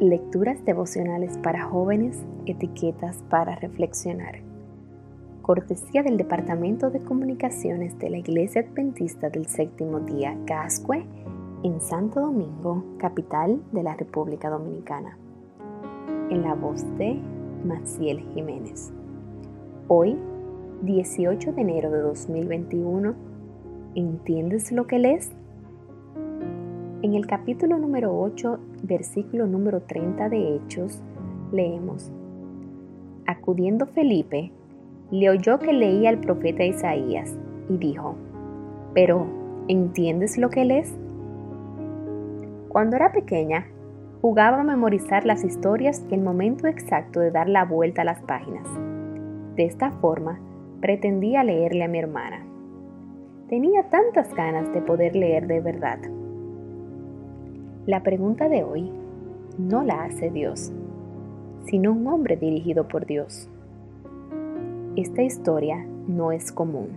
Lecturas devocionales para jóvenes, etiquetas para reflexionar. Cortesía del Departamento de Comunicaciones de la Iglesia Adventista del Séptimo Día, Gascue, en Santo Domingo, capital de la República Dominicana. En la voz de Maciel Jiménez. Hoy, 18 de enero de 2021, ¿entiendes lo que lees? En el capítulo número 8, versículo número 30 de Hechos, leemos, Acudiendo Felipe, le oyó que leía al profeta Isaías y dijo, Pero, ¿entiendes lo que lees? Cuando era pequeña, jugaba a memorizar las historias el momento exacto de dar la vuelta a las páginas. De esta forma, pretendía leerle a mi hermana. Tenía tantas ganas de poder leer de verdad la pregunta de hoy no la hace Dios, sino un hombre dirigido por Dios. Esta historia no es común.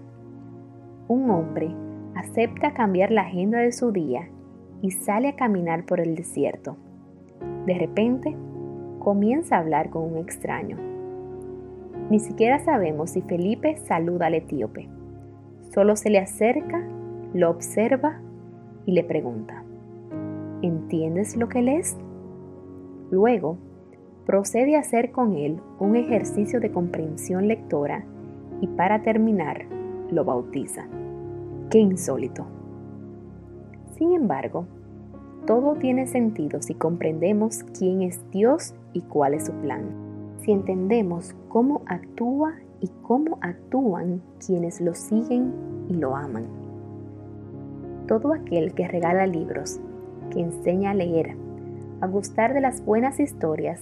Un hombre acepta cambiar la agenda de su día y sale a caminar por el desierto. De repente, comienza a hablar con un extraño. Ni siquiera sabemos si Felipe saluda al etíope. Solo se le acerca, lo observa y le pregunta, ¿Entiendes lo que lees? Luego, procede a hacer con él un ejercicio de comprensión lectora y para terminar, lo bautiza. ¡Qué insólito! Sin embargo, todo tiene sentido si comprendemos quién es Dios y cuál es su plan. Si entendemos cómo actúa y cómo actúan quienes lo siguen y lo aman. Todo aquel que regala libros que enseña a leer, a gustar de las buenas historias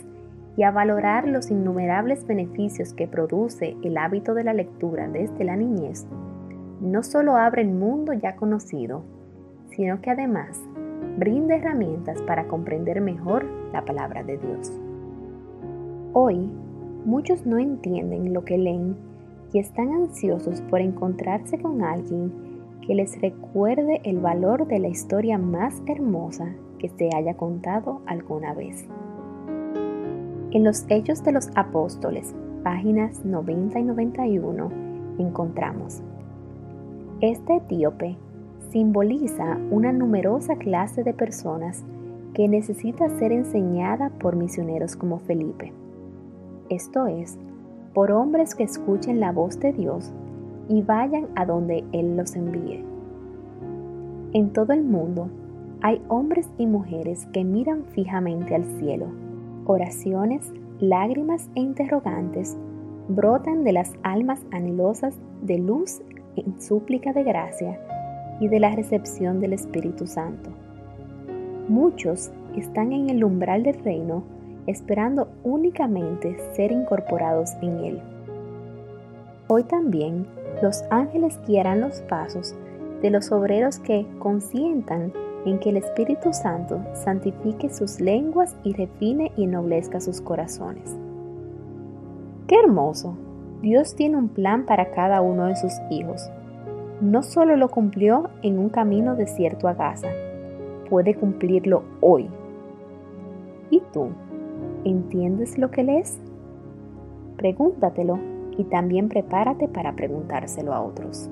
y a valorar los innumerables beneficios que produce el hábito de la lectura desde la niñez, no solo abre el mundo ya conocido, sino que además brinda herramientas para comprender mejor la palabra de Dios. Hoy, muchos no entienden lo que leen y están ansiosos por encontrarse con alguien que les recuerde el valor de la historia más hermosa que se haya contado alguna vez. En los Hechos de los Apóstoles, páginas 90 y 91, encontramos, este etíope simboliza una numerosa clase de personas que necesita ser enseñada por misioneros como Felipe. Esto es, por hombres que escuchen la voz de Dios y vayan a donde Él los envíe. En todo el mundo hay hombres y mujeres que miran fijamente al cielo. Oraciones, lágrimas e interrogantes brotan de las almas anhelosas de luz en súplica de gracia y de la recepción del Espíritu Santo. Muchos están en el umbral del reino esperando únicamente ser incorporados en él. Hoy también los ángeles guiarán los pasos de los obreros que consientan en que el Espíritu Santo santifique sus lenguas y refine y ennoblezca sus corazones. ¡Qué hermoso! Dios tiene un plan para cada uno de sus hijos. No solo lo cumplió en un camino desierto a Gaza, puede cumplirlo hoy. ¿Y tú? ¿Entiendes lo que lees? Pregúntatelo y también prepárate para preguntárselo a otros.